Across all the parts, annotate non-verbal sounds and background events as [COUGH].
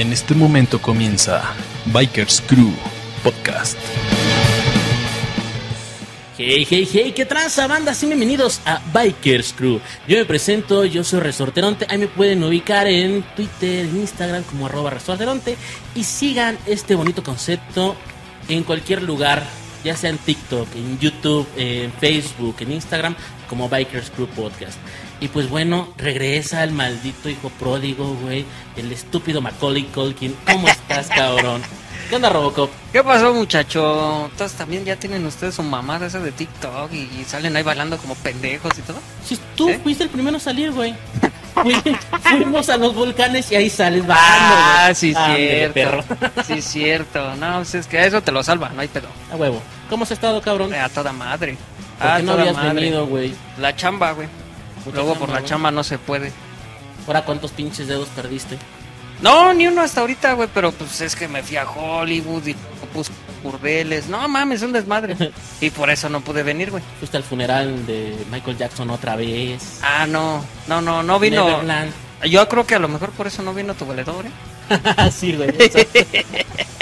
En este momento comienza Bikers Crew Podcast. Hey, hey, hey, ¿qué tranza, banda? Sí, bienvenidos a Bikers Crew. Yo me presento, yo soy Resorteronte. Ahí me pueden ubicar en Twitter, en Instagram como arroba Resorteronte. Y sigan este bonito concepto en cualquier lugar, ya sea en TikTok, en YouTube, en Facebook, en Instagram, como Bikers Crew Podcast. Y pues bueno, regresa el maldito hijo pródigo, güey. El estúpido Macaulay Culkin. ¿Cómo estás, [LAUGHS] cabrón? ¿Qué onda, Robocop? ¿Qué pasó, muchacho? Entonces también ya tienen ustedes su mamada esa de TikTok y, y salen ahí bailando como pendejos y todo. Si tú ¿Eh? fuiste el primero a salir, güey. [LAUGHS] Fui- Fuimos a los volcanes y ahí sales bajando, Ah, sí, Ándale, cierto. perro. [LAUGHS] Sí, cierto. No, pues es que a eso te lo salva, no hay pedo. A huevo. ¿Cómo has estado, cabrón? A toda madre. ¿Por Ah, qué no habías madre. venido, güey? La chamba, güey. Luego por la chamba no se puede. Ahora, ¿cuántos pinches dedos perdiste? No, ni uno hasta ahorita, güey, pero pues es que me fui a Hollywood y puse burdeles. No mames, un desmadre. [LAUGHS] Y por eso no pude venir, güey. Fuiste al funeral de Michael Jackson otra vez. Ah, no, no, no, no vino. Neverland. Yo creo que a lo mejor por eso no vino tu valedor, ¿eh? [LAUGHS] sí, güey. [LAUGHS]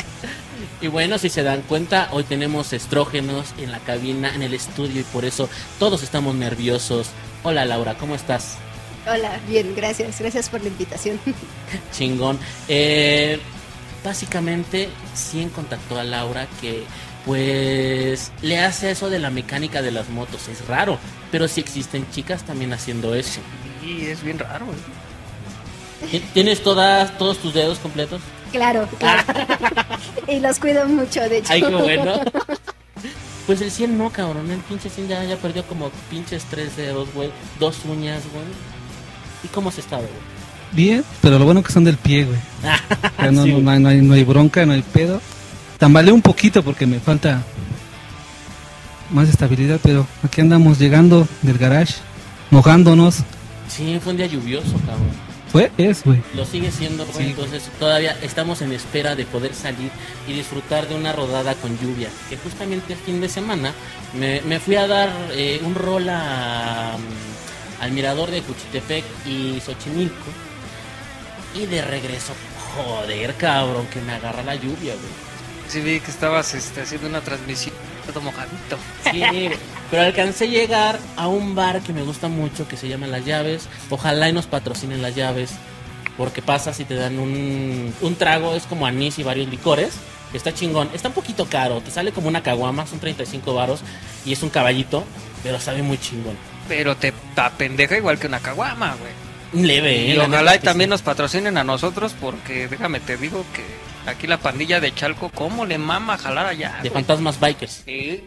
y bueno, si se dan cuenta, hoy tenemos estrógenos en la cabina, en el estudio, y por eso todos estamos nerviosos. Hola, Laura, ¿cómo estás? Hola, bien, gracias. Gracias por la invitación. [LAUGHS] chingón. Eh, básicamente, sí contactó a Laura que pues le hace eso de la mecánica de las motos. Es raro, pero sí existen chicas también haciendo eso. Y es bien raro. ¿Ti- ¿Tienes todas, todos tus dedos completos? Claro, claro. [LAUGHS] y los cuido mucho, de hecho. Ay, qué bueno. [LAUGHS] Pues el 100 no, cabrón. El pinche 100 ya, ya perdió como pinches tres dedos, güey. Dos uñas, güey. ¿Y cómo has estado, güey? Bien, pero lo bueno que son del pie, güey. [LAUGHS] Ya no, Sí, no, güey. no hay, no, hay, no hay bronca, no hay pedo. Tambaleo un poquito porque me falta más estabilidad, pero aquí andamos llegando del garage, mojándonos. Sí, fue un día lluvioso, cabrón. Fue, es, güey. Lo sigue siendo, güey. Sí. Entonces todavía estamos en espera de poder salir y disfrutar de una rodada con lluvia. Que justamente el fin de semana me, me fui a dar eh, un rol a, mm, al mirador de Cuchitepec y Xochimilco. Y de regreso, joder, cabrón, que me agarra la lluvia, güey. Sí vi que estabas este, haciendo una transmisión todo mojadito. Sí, pero alcancé a llegar a un bar que me gusta mucho que se llama Las Llaves. Ojalá y nos patrocinen Las Llaves, porque pasas y te dan un, un trago, es como anís y varios licores. que Está chingón, está un poquito caro, te sale como una caguama, son 35 varos y es un caballito, pero sabe muy chingón. Pero te apendeja igual que una caguama, güey. Leve, ¿eh? Y ojalá y también sí. nos patrocinen a nosotros porque déjame te digo que aquí la pandilla de Chalco, ¿cómo le mama jalar allá? De güey? fantasmas bikers. Sí.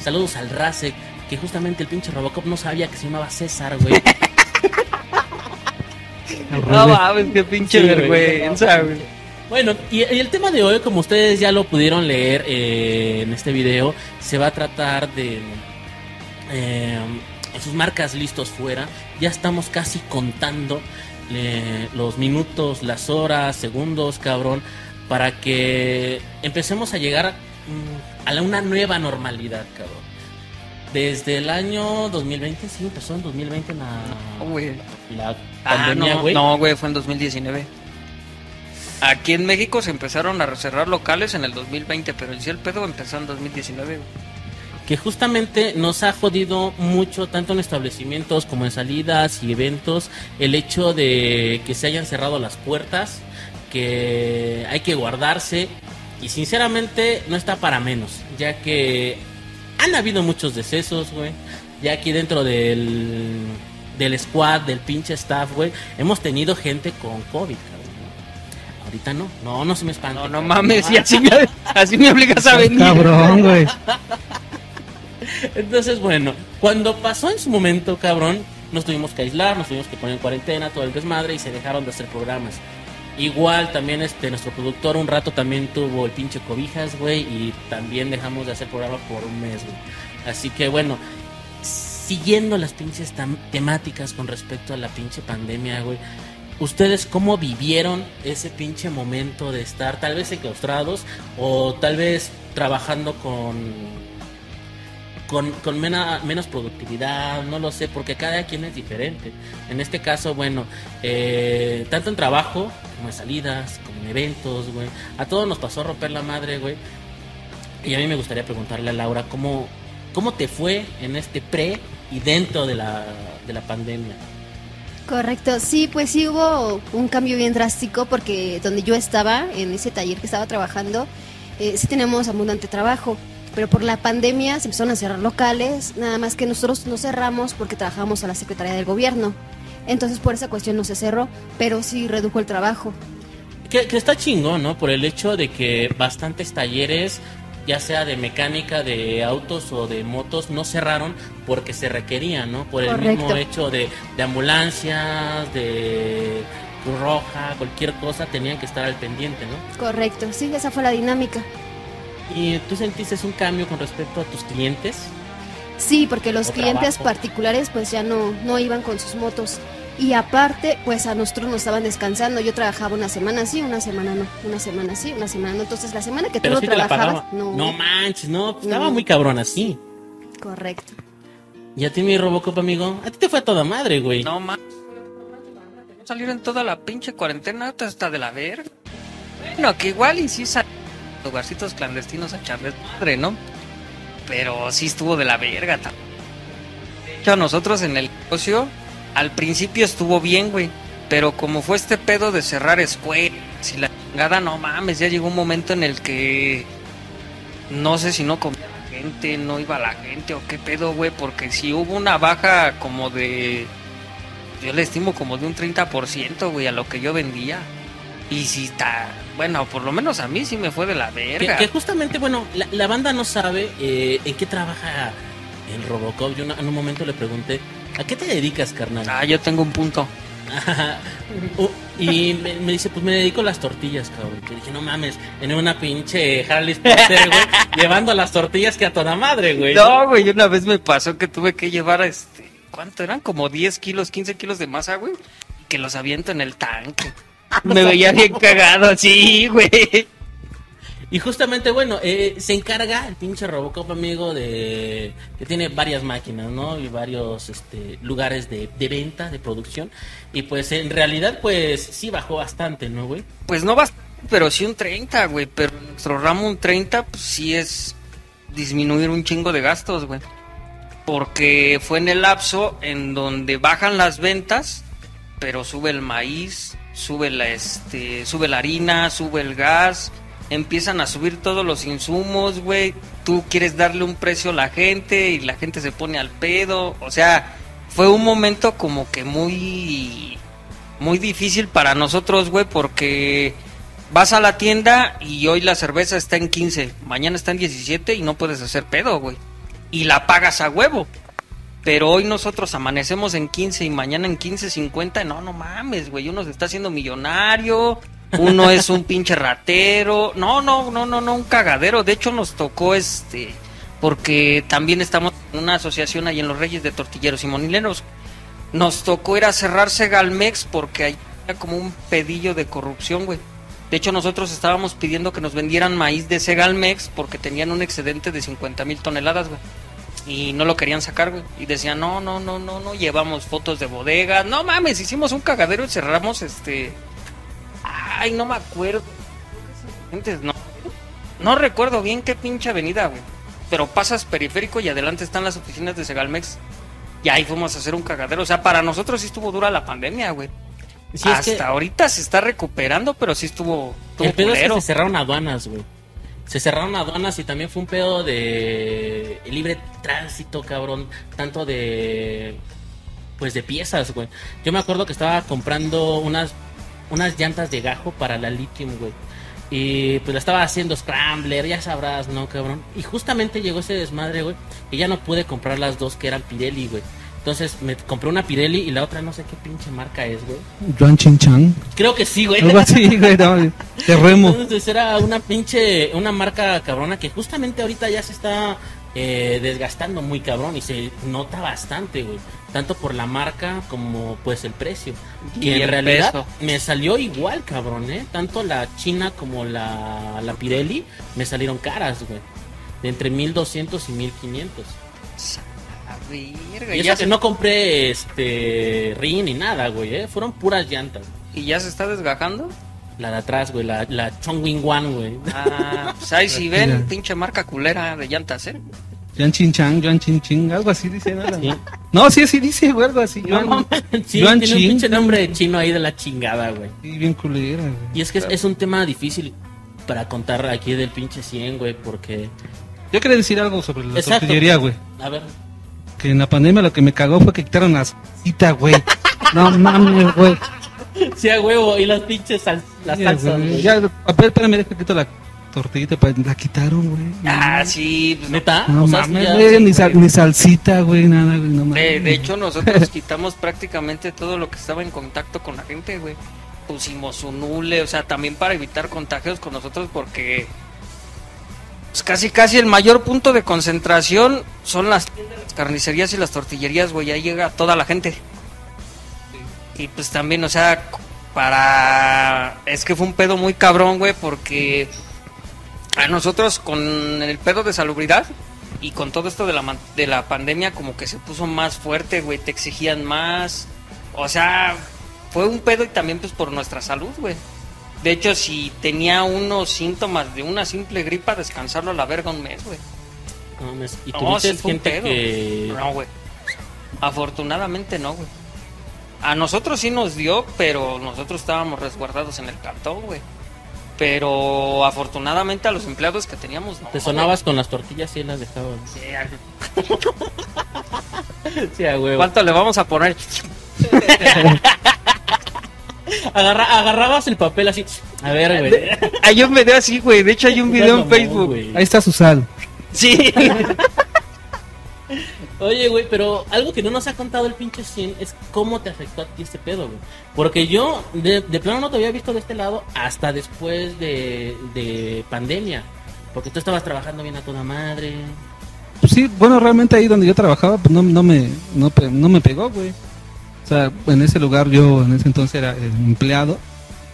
Saludos al Rasek, que justamente el pinche Robocop no sabía que se llamaba César, güey. No mames, qué pinche Sí, vergüenza, güey. Bueno, y, y el tema de hoy, como ustedes ya lo pudieron leer eh, en este video, se va a tratar de eh, sus marcas listos fuera. Ya estamos casi contando eh, los minutos, las horas, segundos, cabrón, para que empecemos a llegar mm, a la- una nueva normalidad, cabrón. Desde el año 2020, sí, empezó en 2020 la, No, güey. la Ah, pandemia, no, güey. no, güey, fue en 2019. Aquí en México se empezaron a cerrar locales en el 2020, pero en sí el pedo empezó en 2019. güey. Que justamente nos ha jodido mucho, tanto en establecimientos como en salidas y eventos, el hecho de que se hayan cerrado las puertas, que hay que guardarse y sinceramente no está para menos, ya que han habido muchos decesos, güey, ya aquí dentro del, del squad, del pinche staff, güey, hemos tenido gente con COVID, cabrón. Ahorita no, no, no se me espanta. No, no mames, y así me, así me obligas a venir. Cabrón, güey. [LAUGHS] Entonces, bueno, cuando pasó en su momento, cabrón, nos tuvimos que aislar, nos tuvimos que poner en cuarentena, todo el desmadre y se dejaron de hacer programas. Igual también este nuestro productor un rato también tuvo el pinche cobijas, güey, y también dejamos de hacer programa por un mes, güey. Así que bueno, siguiendo las pinches temáticas con respecto a la pinche pandemia, güey. ¿Ustedes cómo vivieron ese pinche momento de estar tal vez enclaustrados o tal vez trabajando con con, con menos productividad, no lo sé, porque cada quien es diferente. En este caso, bueno, eh, tanto en trabajo, como en salidas, como en eventos, güey. A todos nos pasó a romper la madre, güey. Y a mí me gustaría preguntarle a Laura, ¿cómo, cómo te fue en este pre y dentro de la, de la pandemia? Correcto, sí, pues sí hubo un cambio bien drástico porque donde yo estaba, en ese taller que estaba trabajando, eh, sí tenemos abundante trabajo, pero por la pandemia se empezaron a cerrar locales, nada más que nosotros no cerramos porque trabajamos a la Secretaría del Gobierno. Entonces por esa cuestión no se cerró, pero sí redujo el trabajo. Que, que está chingón, ¿no? Por el hecho de que bastantes talleres, ya sea de mecánica, de autos o de motos, no cerraron porque se requerían, ¿no? Por el mismo hecho de, de ambulancias, de Cruz Roja, cualquier cosa, tenían que estar al pendiente, ¿no? Correcto, sí, esa fue la dinámica. ¿Y tú sentiste un cambio con respecto a tus clientes? Sí, porque los clientes trabajo. particulares pues ya no, no iban con sus motos. Y aparte, pues a nosotros nos estaban descansando. Yo trabajaba una semana sí, una semana no. Una semana sí, una semana no. Entonces la semana que tú Pero no sí trabajabas, no. No manches, no, pues, estaba muy cabrón así. Correcto. ¿Y a ti, mi Robocop, amigo? A ti te fue a toda madre, güey. No más. Salir en toda la pinche cuarentena hasta de la verga. Bueno, que igual y sí sal- lugarcitos clandestinos a echarles madre, ¿no? Pero sí estuvo de la verga. De hecho, a nosotros en el negocio, al principio estuvo bien, güey. Pero como fue este pedo de cerrar escuelas y la chingada, no mames, ya llegó un momento en el que no sé si no comía la gente, no iba la gente o qué pedo, güey, porque si hubo una baja como de yo le estimo como de un 30%, güey, a lo que yo vendía. Y si está, bueno, por lo menos a mí sí me fue de la verga. que justamente, bueno, la, la banda no sabe eh, en qué trabaja el Robocop. Yo en un momento le pregunté, ¿a qué te dedicas, carnal? Ah, yo tengo un punto. Uh, [LAUGHS] y me, me dice, pues me dedico a las tortillas, cabrón. Que dije, no mames, en una pinche Harley Potter, güey, [LAUGHS] llevando las tortillas que a toda madre, güey. No, güey, una vez me pasó que tuve que llevar este, ¿cuánto eran? Como 10 kilos, 15 kilos de masa, güey. Que los aviento en el tanque. Me veía bien cagado, sí, güey. Y justamente, bueno, eh, se encarga el pinche Robocop, amigo, de que tiene varias máquinas, ¿no? Y varios este, lugares de, de venta, de producción. Y pues en realidad, pues sí bajó bastante, ¿no, güey? Pues no va, pero sí un 30, güey. Pero en nuestro ramo un 30, pues sí es disminuir un chingo de gastos, güey. Porque fue en el lapso en donde bajan las ventas, pero sube el maíz, sube la, este, sube la harina, sube el gas, empiezan a subir todos los insumos, güey. Tú quieres darle un precio a la gente y la gente se pone al pedo. O sea, fue un momento como que muy muy difícil para nosotros, güey, porque vas a la tienda y hoy la cerveza está en 15, mañana está en 17 y no puedes hacer pedo, güey. Y la pagas a huevo. Pero hoy nosotros amanecemos en 15 y mañana en 15.50, no, no mames, güey, uno se está haciendo millonario, uno [LAUGHS] es un pinche ratero, no, no, no, no, no, un cagadero. De hecho nos tocó este, porque también estamos en una asociación ahí en Los Reyes de Tortilleros y Monileros. Nos tocó ir a cerrar Segalmex porque hay como un pedillo de corrupción, güey. De hecho, nosotros estábamos pidiendo que nos vendieran maíz de Segalmex porque tenían un excedente de 50 mil toneladas, güey. Y no lo querían sacar, güey. Y decían, no, no, no, no, no, llevamos fotos de bodega. No mames, hicimos un cagadero y cerramos este... Ay, no me acuerdo. Gentes, no. No recuerdo bien qué pinche avenida, güey. Pero pasas periférico y adelante están las oficinas de Segalmex. Y ahí fuimos a hacer un cagadero. O sea, para nosotros sí estuvo dura la pandemia, güey. Sí, es Hasta que ahorita se está recuperando, pero sí estuvo, estuvo el pedo es que culero. se cerraron aduanas, güey. Se cerraron aduanas y también fue un pedo de libre tránsito, cabrón. Tanto de. Pues de piezas, güey. Yo me acuerdo que estaba comprando unas, unas llantas de gajo para la lithium, güey. Y pues la estaba haciendo Scrambler, ya sabrás, ¿no, cabrón? Y justamente llegó ese desmadre, güey. Y ya no pude comprar las dos que eran Pirelli, güey. Entonces me compré una Pirelli y la otra no sé qué pinche marca es, güey. Juan Chinchan. Creo que sí, güey. Algo así, güey. no, [LAUGHS] de remo. Entonces era una pinche, una marca cabrona que justamente ahorita ya se está eh, desgastando muy cabrón y se nota bastante, güey. Tanto por la marca como pues el precio. Y en realidad peso. me salió igual, cabrón, ¿eh? Tanto la China como la, la Pirelli me salieron caras, güey. De entre 1200 y 1500. Y ya que se- no compré este rin ni nada, güey, ¿eh? Fueron puras llantas. ¿Y ya se está desgajando? La de atrás, güey, la, la Chongwing One, güey. Ah, pues ahí si [LAUGHS] Mira. ven, pinche marca culera de llantas, ¿eh? Yuan Chin Chang, Yuan Chin Ching, algo así dice, ¿no? Sí. No, sí, así dice, güey, algo así. No, Yuan, mames, sí, Yuan tiene un Chin. pinche nombre chino ahí de la chingada, güey. Sí, bien culera, güey. Y es que es, es un tema difícil para contar aquí del pinche 100, güey, porque... Yo quería decir algo sobre la Exacto. tortillería, güey. A ver, Que en la pandemia lo que me cagó fue que quitaron las cita, güey. No mames, güey. sí, a huevo, y las pinches sal- las Sí, salsas, güey. Ya, ver, espérame, deja que quito la tortillita, pa- la quitaron, güey. Ah, sí, pues, ¿Neta? No mames, ya- güey, sí, ni, sal- ni salsita, güey, nada, güey, no mames. De, de hecho, nosotros quitamos prácticamente todo lo que estaba en contacto con la gente, güey. Pusimos un hule, o sea, también para evitar contagios con nosotros porque pues, casi casi el mayor punto de concentración son las tiendas, las carnicerías y las tortillerías, güey. Ahí llega toda la gente. Y pues también, o sea, para... Es que fue un pedo muy cabrón, güey, porque a nosotros con el pedo de salubridad y con todo esto de la, de la pandemia como que se puso más fuerte, güey, te exigían más. O sea, fue un pedo y también pues por nuestra salud, güey. De hecho, si tenía unos síntomas de una simple gripa, descansarlo a la verga un mes, güey. No Y No, tuviste sí gente pedo. que... No, güey. Afortunadamente no, güey. A nosotros sí nos dio, pero nosotros estábamos resguardados en el cantón, güey. Pero afortunadamente a los empleados que teníamos no. Te sonabas con las tortillas y las dejabas. güey. Sí, [LAUGHS] Sí, a huevo. ¿Cuánto le vamos a poner? [LAUGHS] Agarra- agarrabas el papel así. A ver, güey. [LAUGHS] Hay un video así, güey. De hecho, hay un video en Facebook. Ahí está su sal. Sí. [LAUGHS] Oye, güey, pero algo que no nos ha contado el pinche 100 es cómo te afectó a ti este pedo, güey. Porque yo, de, de plano, no te había visto de este lado hasta después de, de pandemia. Porque tú estabas trabajando bien a toda madre. Pues sí, bueno, realmente ahí donde yo trabajaba, pues no, no me no, me pegó, güey. O sea, en ese lugar yo en ese entonces era empleado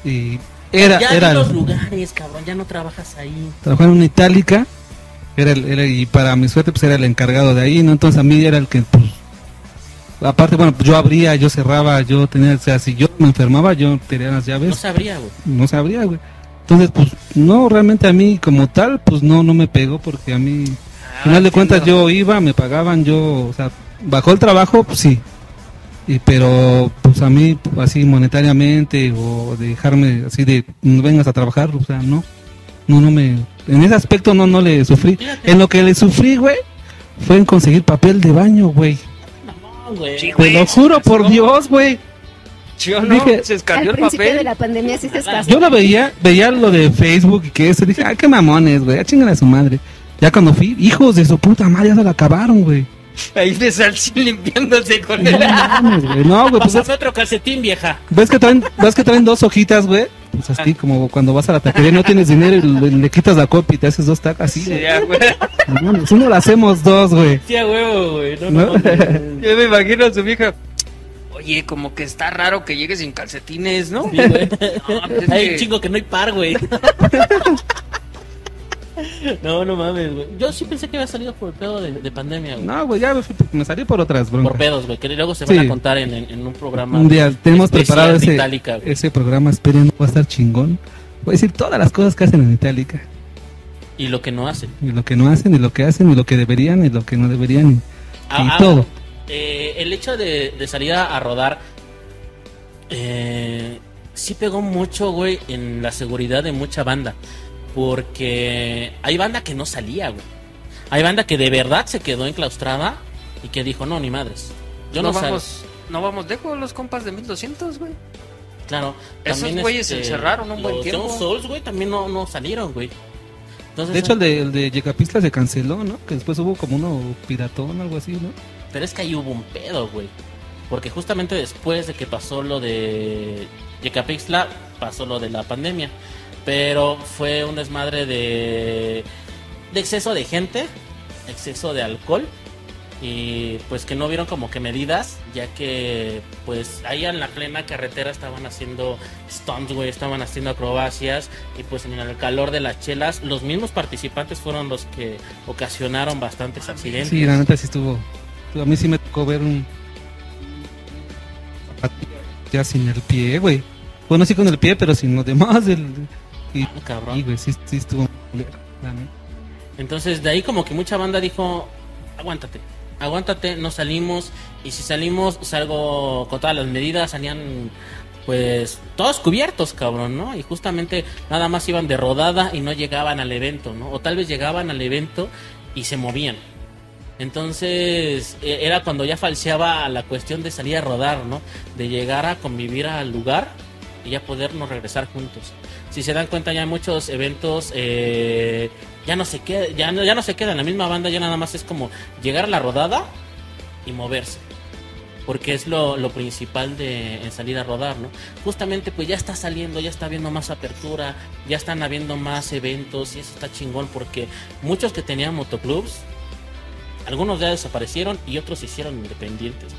y era ya era los lugares, cabrón, ya no trabajas ahí. trabajaba en una itálica era, el- era- y para mi suerte pues era el encargado de ahí, ¿no? Entonces a mí era el que pues aparte bueno, pues yo abría, yo cerraba, yo tenía, o sea, si yo me enfermaba, yo tenía las llaves. No sabría, güey. no sabría, güey. Entonces, pues, no, realmente a mí como tal, pues no, no me pegó porque a mí, al final de cuentas, yo iba, me pagaban, yo, o sea, bajó el trabajo, pues sí. Y, pero, pues a mí, así monetariamente o dejarme así de, no vengas a trabajar, o sea, no. No, no me, en ese aspecto no, no le sufrí. En lo que le sufrí, güey, fue en conseguir papel de baño, güey. No, güey. Sí, Te lo juro por Dios, güey. Yo no, Dije- se Al escaneó el principio de papel. la pandemia sí se escasó. Yo lo veía, veía lo de Facebook y que eso, dije, ah, qué mamones, güey, ya chingan a su madre. Ya cuando fui, hijos de su puta madre, ya se la acabaron, güey. Ahí de Salsín limpiándose con No el... mames, güey. No, güey, pues Pásame otro calcetín, vieja. ves que traen, ves que traen dos hojitas, güey. Pues así como cuando vas a la taquería y no tienes dinero y le, le quitas la copia y te haces dos tacas así, Sí, güey. ya, güey. No lo hacemos dos, güey. Sí, a huevo, güey. No, ¿No? no, mames. [LAUGHS] Yo me imagino a su vieja. Oye, como que está raro que llegue sin calcetines, ¿no? Sí, güey. [LAUGHS] No, pues es Hay que- un chingo que no hay par, güey. [LAUGHS] [LAUGHS] No, no mames, güey. Yo sí pensé que había salido por el pedo de, de pandemia, güey. No, güey, ya me, salí por otras broncas. Por pedos, güey. Que luego se van Sí. a contar en, en- en un programa. Un día tenemos preparado ese, Itálica, ese programa, esperen, va a estar chingón. Voy a decir todas las cosas que hacen en Itálica. Y lo que no hacen. Y lo que no hacen, y lo que hacen, y lo que deberían, y lo que no deberían. Y, y Ah, ah, todo. eh, el hecho de, de salir a, a rodar eh, sí pegó mucho, güey, en la seguridad de mucha banda. Porque hay banda que no salía, güey. Hay banda que de verdad se quedó enclaustrada y que dijo, no, ni madres. Yo no, no, salgo". vamos, no vamos lejos los compas de 1200, güey. Claro. Esos güeyes se este, encerraron un buen los tiempo. Young Souls, güey, también no, no salieron, güey. Entonces, De hecho, el de, el de Yecapistla se canceló, ¿no? Que después hubo como uno piratón, algo así, ¿no? Pero es que ahí hubo un pedo, güey. Porque justamente después de que pasó lo de Yecapixtla, pasó lo de la pandemia. Pero fue un desmadre de, de exceso de gente, exceso de alcohol. Y pues que no vieron como que medidas, ya que pues ahí en la plena carretera estaban haciendo stunts, güey, estaban haciendo acrobacias. Y pues en el calor de las chelas, los mismos participantes fueron los que ocasionaron bastantes accidentes. Sí, la neta sí estuvo. A mí sí me tocó ver un. Ya sin el pie, güey. Bueno, sí con el pie, pero sin lo demás. El, Ah, cabrón. y, güey, sí, sí estuvo culero, la neta. Entonces de ahí como que mucha banda dijo, aguántate, aguántate, no salimos y si salimos salgo con todas las medidas, salían pues todos cubiertos, cabrón, ¿no? Y justamente nada más iban de rodada y no llegaban al evento, ¿no? O tal vez llegaban al evento y se movían. Entonces e- era cuando ya falseaba la cuestión de salir a rodar, ¿no? De llegar a convivir al lugar y ya podernos regresar juntos. Si se dan cuenta ya muchos eventos eh, ya no se queda, ya no, ya no se queda en la misma banda, ya nada más es como llegar a la rodada y moverse. Porque es lo, lo principal de en salir a rodar, ¿no? Justamente pues ya está saliendo, ya está habiendo más apertura, ya están habiendo más eventos y eso está chingón porque muchos que tenían motoclubs, algunos ya desaparecieron y otros se hicieron independientes.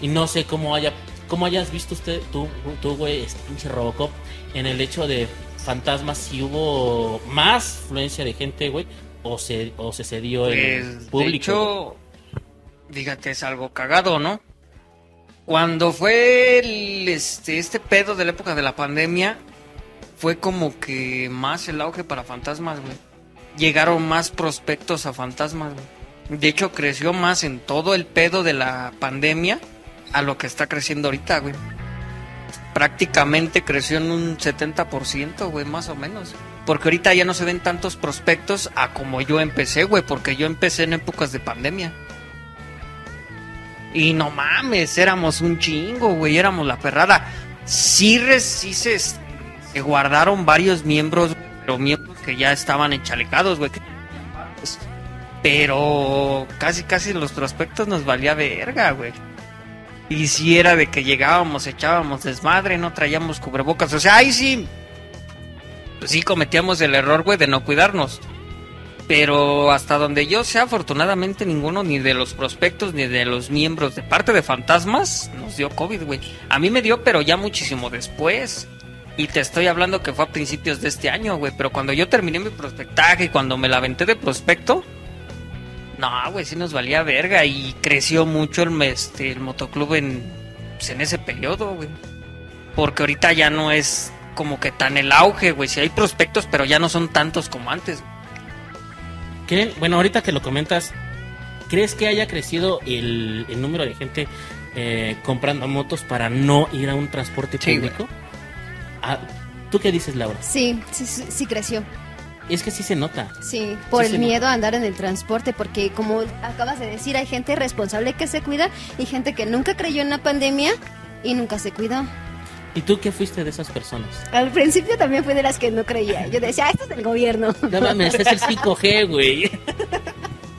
Y no sé cómo haya cómo hayas visto usted, tú, tú güey, este pinche Robocop, en el hecho de fantasmas, si hubo más fluencia de gente, güey, o se, o se cedió el Pues, público. de hecho, fíjate, es algo cagado, ¿no? Cuando fue el, este, este pedo de la época de la pandemia, fue como que más el auge para fantasmas, güey. Llegaron más prospectos a fantasmas, güey. De hecho, creció más en todo el pedo de la pandemia a lo que está creciendo ahorita, güey. Prácticamente creció en un 70%, güey, más o menos. Porque ahorita ya no se ven tantos prospectos a como yo empecé, güey, porque yo empecé en épocas de pandemia. Y no mames, éramos un chingo, güey, éramos la perrada. Sí, sí se, se guardaron varios miembros, pero miembros que ya estaban enchalecados, güey. Pero casi, casi los prospectos nos valía verga, güey. Y si era de que llegábamos, echábamos desmadre, no traíamos cubrebocas. O sea, ahí sí. pues sí cometíamos el error, güey, de no cuidarnos. Pero hasta donde yo sé, afortunadamente ninguno, ni de los prospectos, ni de los miembros de parte de Fantasmas, nos dio COVID, güey. A mí me dio, pero ya muchísimo después. Y te estoy hablando que fue a principios de este año, güey. Pero cuando yo terminé mi prospectaje y cuando me la aventé de prospecto, no, güey, sí nos valía verga. Y creció mucho el, este, el motoclub en, pues, en ese periodo, güey. Porque ahorita ya no es como que tan el auge, güey. Si hay prospectos, pero ya no son tantos como antes. ¿Creen- Bueno, ahorita que lo comentas, ¿crees que haya crecido el, el número de gente eh, comprando motos para no ir a un transporte Sí, público? Ah, ¿Tú qué dices, Laura? Sí, sí, sí, sí creció. Es que sí se nota. Sí, por Sí, el miedo a andar en el transporte, porque como acabas de decir, hay gente responsable que se cuida y gente que nunca creyó en la pandemia y nunca se cuidó. ¿Y tú qué fuiste de esas personas? Al principio también fui de las que no creía. Yo decía, ah, esto es del gobierno. No mames, es el 5G, güey. [LAUGHS]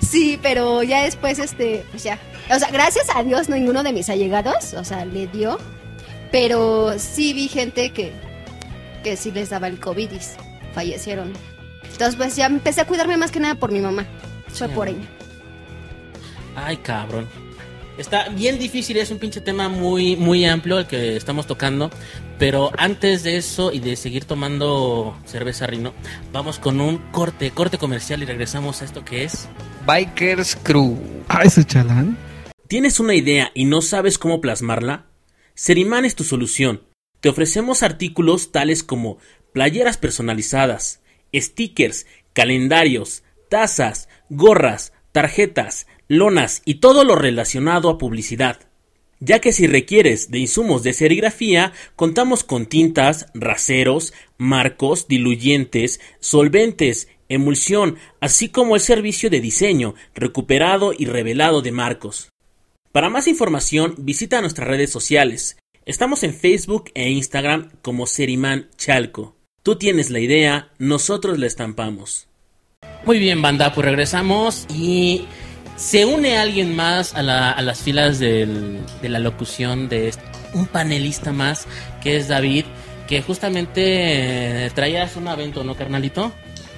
Sí, pero ya después, este, pues ya. O sea, gracias a Dios ninguno de mis allegados, o sea, le dio. Pero sí vi gente que, que sí les daba el COVID y fallecieron. Entonces, pues ya empecé a cuidarme más que nada por mi mamá. Fue Sí, por ella. Ay, cabrón. Está bien difícil, es un pinche tema muy, muy amplio el que estamos tocando. Pero antes de eso y de seguir tomando cerveza Rino, vamos con un corte, corte comercial y regresamos a esto que es. Bikers Crew. Ah, ese chalán. ¿Tienes una idea y no sabes cómo plasmarla? Seriman es tu solución. Te ofrecemos artículos tales como playeras personalizadas, stickers, calendarios, tazas, gorras, tarjetas, lonas y todo lo relacionado a publicidad. Ya que si requieres de insumos de serigrafía, contamos con tintas, raseros, marcos, diluyentes, solventes, emulsión, así como el servicio de diseño, recuperado y revelado de marcos. Para más información, visita nuestras redes sociales. Estamos en Facebook e Instagram como Seriman Chalco. Tú tienes la idea, nosotros la estampamos. Muy bien, banda, pues regresamos y se une alguien más a, la- a las filas del- de la locución de este- un panelista más, que es David, que justamente eh, traías un evento, ¿no, carnalito?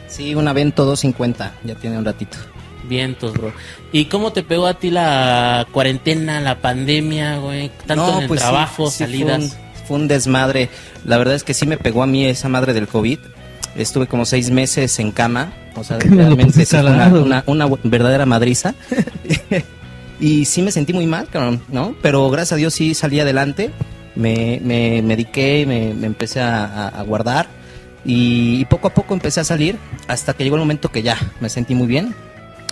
Sí, un Avento 250, ya tiene un ratito. Vientos, bro. ¿Y cómo te pegó a ti la cuarentena, la pandemia, güey? Tanto en el pues trabajo, sí, salidas. Fue un, desmadre. La verdad es que sí me pegó a mí esa madre del COVID. Estuve como seis meses en cama. O sea, ¿Por qué me lo realmente sí una, una- una verdadera madriza. [LAUGHS] y sí me sentí muy mal, cabrón, ¿no? Pero gracias a Dios sí salí adelante. me, me mediqué, me, me empecé a, a- a guardar y, y poco a poco empecé a salir hasta que llegó el momento que ya me sentí muy bien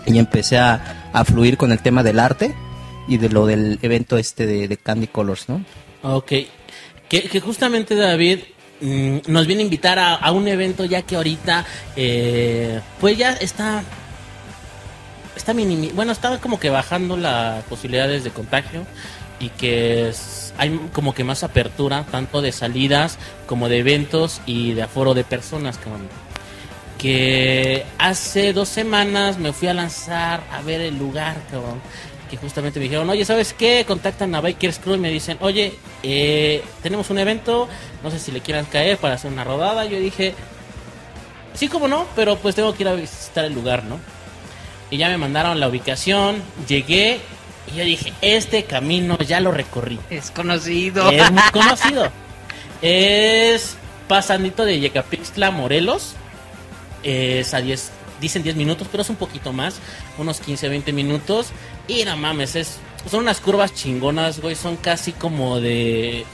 y empecé a, a fluir con el tema del arte y de lo del evento este de, de Candy Colors, ¿no? Ok. Que, justamente David mm, nos viene a invitar a, un evento ya que ahorita eh, pues ya está está minimi bueno está como que bajando las posibilidades de contagio y que hay como que más apertura tanto de salidas como de eventos y de aforo de personas cabrón. que hace dos semanas me fui a lanzar a ver el lugar cabrón que justamente me dijeron, oye, ¿sabes qué? Contactan a Bikers Crew y me dicen, oye, eh, tenemos un evento, no sé si le quieran caer para hacer una rodada. Yo dije, sí, como no, pero pues tengo que ir a visitar el lugar, ¿no? Y ya me mandaron la ubicación, llegué y yo dije, este camino ya lo recorrí. Es conocido. Es muy conocido. Es pasandito de Yecapixtla, Morelos. Es a 10, dicen 10 minutos, pero es un poquito más, unos 15, 20 minutos. Y no mames, es, son unas curvas chingonas, güey. Son casi como de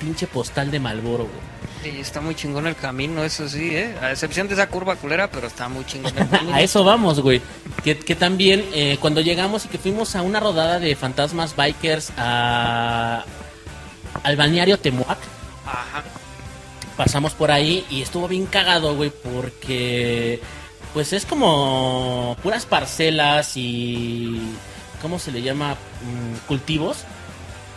pinche postal de Malboro, güey. Sí, está muy chingón el camino, eso sí, ¿eh? A excepción de esa curva culera, pero está muy chingón el [LAUGHS] camino. A eso vamos, güey. Que, que también eh, cuando llegamos y que fuimos a una rodada de fantasmas bikers a, al balneario Temuac, Ajá. pasamos por ahí y estuvo bien cagado, güey, porque pues es como puras parcelas y ¿cómo se le llama? Mm, cultivos.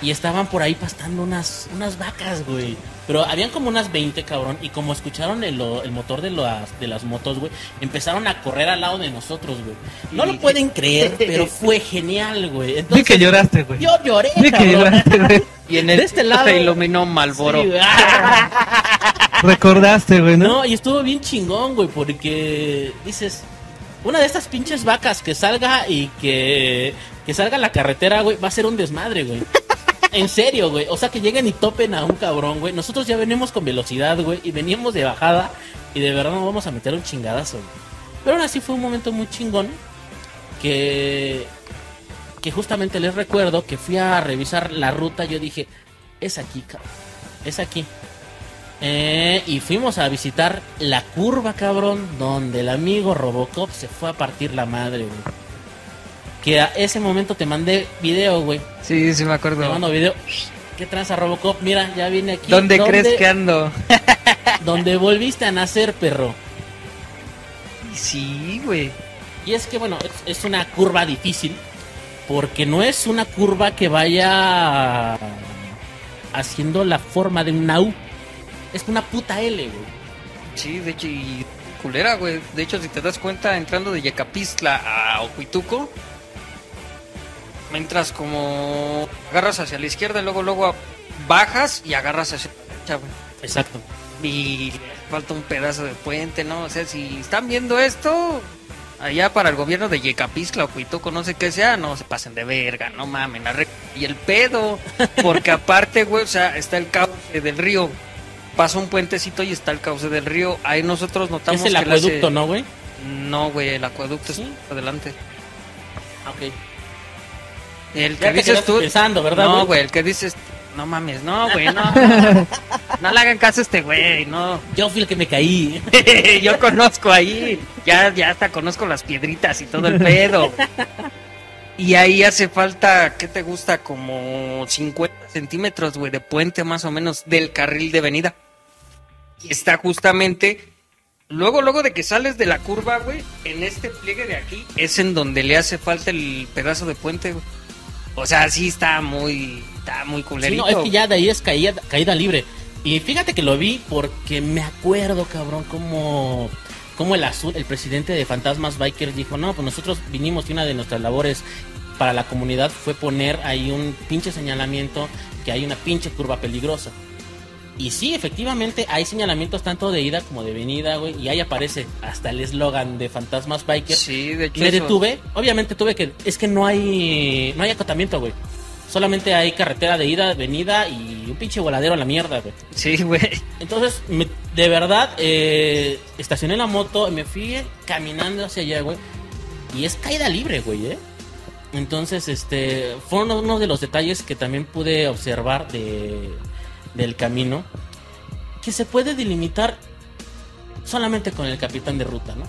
Y estaban por ahí pastando unas, unas vacas, güey. Pero habían como unas 20, cabrón. Y como escucharon el, el motor de las, de las motos, güey, empezaron a correr al lado de nosotros, güey. No lo pueden creer, [LAUGHS] pero fue genial, güey. Vi Entonces, que lloraste, güey. Yo lloré, Vi que cabrón. lloraste, güey. [LAUGHS] Y en el, De este [LAUGHS] lado- se iluminó Malboro. Sí. Recordaste, güey, ¿no? No, y estuvo bien chingón, güey, porque dices, una de estas pinches vacas que salga y que, que salga a la carretera, güey, va a ser un desmadre, güey. En serio, güey. O sea, que lleguen y topen a un cabrón, güey. Nosotros ya venimos con velocidad, güey, y veníamos de bajada y de verdad nos vamos a meter un chingadazo, güey. Pero aún así fue un momento muy chingón que que justamente les recuerdo que fui a revisar la ruta, yo dije, es aquí, cabrón. Es aquí. Eh, y fuimos a visitar la curva, cabrón, donde el amigo Robocop se fue a partir la madre, güey. Que a ese momento te mandé video, güey. Sí, sí me Te acuerdo. mando video. ¿Qué tranza Robocop? Mira, ya viene aquí. ¿Dónde crees que ando? [LAUGHS] Donde volviste a nacer, perro. Sí, güey. Y es que, bueno, es, es una curva difícil. Porque no es una curva que vaya haciendo la forma de una U. Es una puta L, güey. Sí, de hecho, y culera, güey. De hecho, si te das cuenta, entrando de Yecapistla a Ocuituco, entras como... Agarras hacia la izquierda y luego, luego bajas y agarras hacia la derecha, güey. Exacto. Y falta un pedazo de puente, ¿no? O sea, si están viendo esto, allá para el gobierno de Yecapistla o Cuituco, no sé qué sea, no se pasen de verga, no mamen. Y el pedo, porque [LAUGHS] aparte, güey, o sea, está el cauce del río. Pasa un puentecito y está el cauce del río. Ahí nosotros notamos es el hace- acueducto, ¿no, güey? No, güey, el acueducto ¿Sí? está adelante. Ah, Ok. El que dices tú. pensando, ¿verdad, No, güey? güey, el que dices. No mames, no, güey, no. [LAUGHS] no le hagan caso a este güey, no. Yo fui el que me caí. [LAUGHS] Yo conozco ahí. Ya, ya hasta conozco las piedritas y todo el pedo. Y ahí hace falta, ¿qué te gusta? Como 50 centímetros, güey, de puente más o menos del carril de venida. Y está justamente, luego, luego de que sales de la curva, güey, en este pliegue de aquí, es en donde le hace falta el pedazo de puente, güey. O sea, sí está muy, está muy Sí, culerito. no, es que ya de ahí es caída, caída libre. Y fíjate que lo vi porque me acuerdo, cabrón, como, como el azul, el presidente de Fantasmas Bikers dijo, no, pues nosotros vinimos y una de nuestras labores para la comunidad fue poner ahí un pinche señalamiento que hay una pinche curva peligrosa. Y sí, efectivamente, hay señalamientos tanto de ida como de venida, güey. Y ahí aparece hasta el eslogan de Fantasmas Bikers. Sí, de hecho. Me detuve, obviamente tuve que, es que no hay, no hay acotamiento, güey. Solamente hay carretera de ida, venida y un pinche voladero a la mierda, güey. Sí, güey. Entonces, me- de verdad, eh, estacioné la moto y me fui caminando hacia allá, güey. Y es caída libre, güey, ¿eh? Entonces, este, fue uno, uno de los detalles que también pude observar de, del camino que se puede delimitar solamente con el capitán de ruta, ¿no?